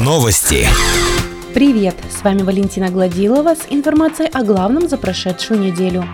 Новости. Привет! С вами Валентина Гладилова с информацией о главном за прошедшую неделю.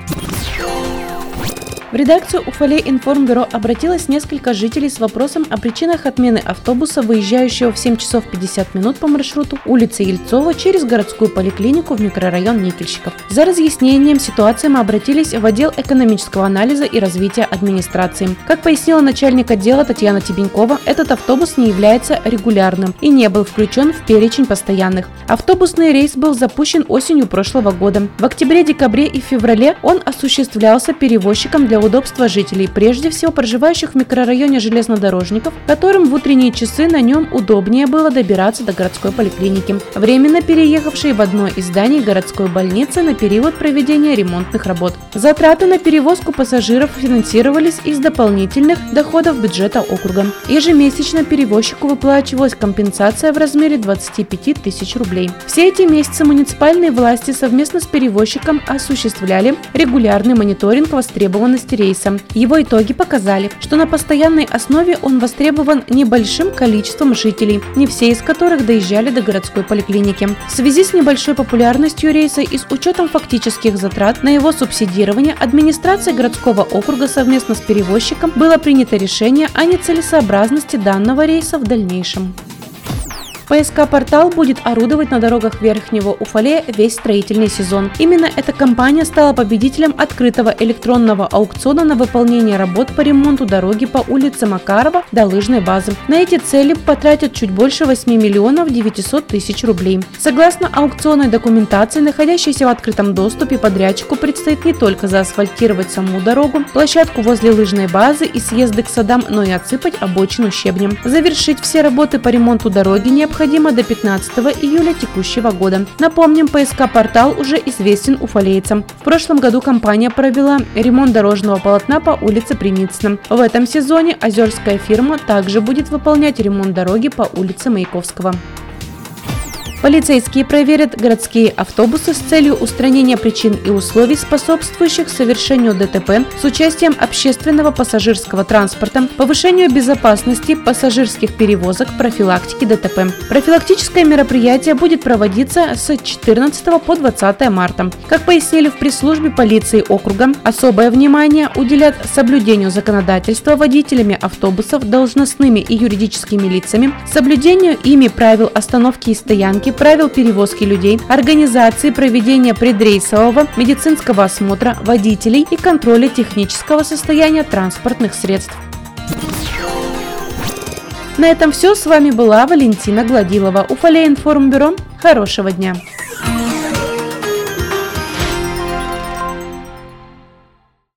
В редакцию Уфале информбюро обратилось несколько жителей с вопросом о причинах отмены автобуса, выезжающего в 7 часов 50 минут по маршруту улицы Ельцова через городскую поликлинику в микрорайон Никельщиков. За разъяснением ситуации мы обратились в отдел экономического анализа и развития администрации. Как пояснила начальник отдела Татьяна Тебенькова, этот автобус не является регулярным и не был включен в перечень постоянных. Автобусный рейс был запущен осенью прошлого года. В октябре, декабре и феврале он осуществлялся перевозчиком для удобства жителей, прежде всего проживающих в микрорайоне железнодорожников, которым в утренние часы на нем удобнее было добираться до городской поликлиники, временно переехавшие в одно из зданий городской больницы на период проведения ремонтных работ. Затраты на перевозку пассажиров финансировались из дополнительных доходов бюджета округа. Ежемесячно перевозчику выплачивалась компенсация в размере 25 тысяч рублей. Все эти месяцы муниципальные власти совместно с перевозчиком осуществляли регулярный мониторинг востребованности рейса. Его итоги показали, что на постоянной основе он востребован небольшим количеством жителей, не все из которых доезжали до городской поликлиники. В связи с небольшой популярностью рейса и с учетом фактических затрат на его субсидирование администрация городского округа совместно с перевозчиком было принято решение о нецелесообразности данного рейса в дальнейшем. ПСК-портал будет орудовать на дорогах Верхнего Уфалея весь строительный сезон. Именно эта компания стала победителем открытого электронного аукциона на выполнение работ по ремонту дороги по улице Макарова до лыжной базы. На эти цели потратят чуть больше 8 миллионов 900 тысяч рублей. Согласно аукционной документации, находящейся в открытом доступе, подрядчику предстоит не только заасфальтировать саму дорогу, площадку возле лыжной базы и съезды к садам, но и отсыпать обочину щебнем. Завершить все работы по ремонту дороги необходимо необходимо до 15 июля текущего года. Напомним, ПСК-портал уже известен уфалейцам. В прошлом году компания провела ремонт дорожного полотна по улице Примицына. В этом сезоне озерская фирма также будет выполнять ремонт дороги по улице Маяковского. Полицейские проверят городские автобусы с целью устранения причин и условий, способствующих совершению ДТП с участием общественного пассажирского транспорта, повышению безопасности пассажирских перевозок, профилактики ДТП. Профилактическое мероприятие будет проводиться с 14 по 20 марта. Как пояснили в пресс-службе полиции округа, особое внимание уделят соблюдению законодательства водителями автобусов, должностными и юридическими лицами, соблюдению ими правил остановки и стоянки, правил перевозки людей, организации проведения предрейсового медицинского осмотра водителей и контроля технического состояния транспортных средств. На этом все. С вами была Валентина Гладилова. Уфалей информбюро. Хорошего дня!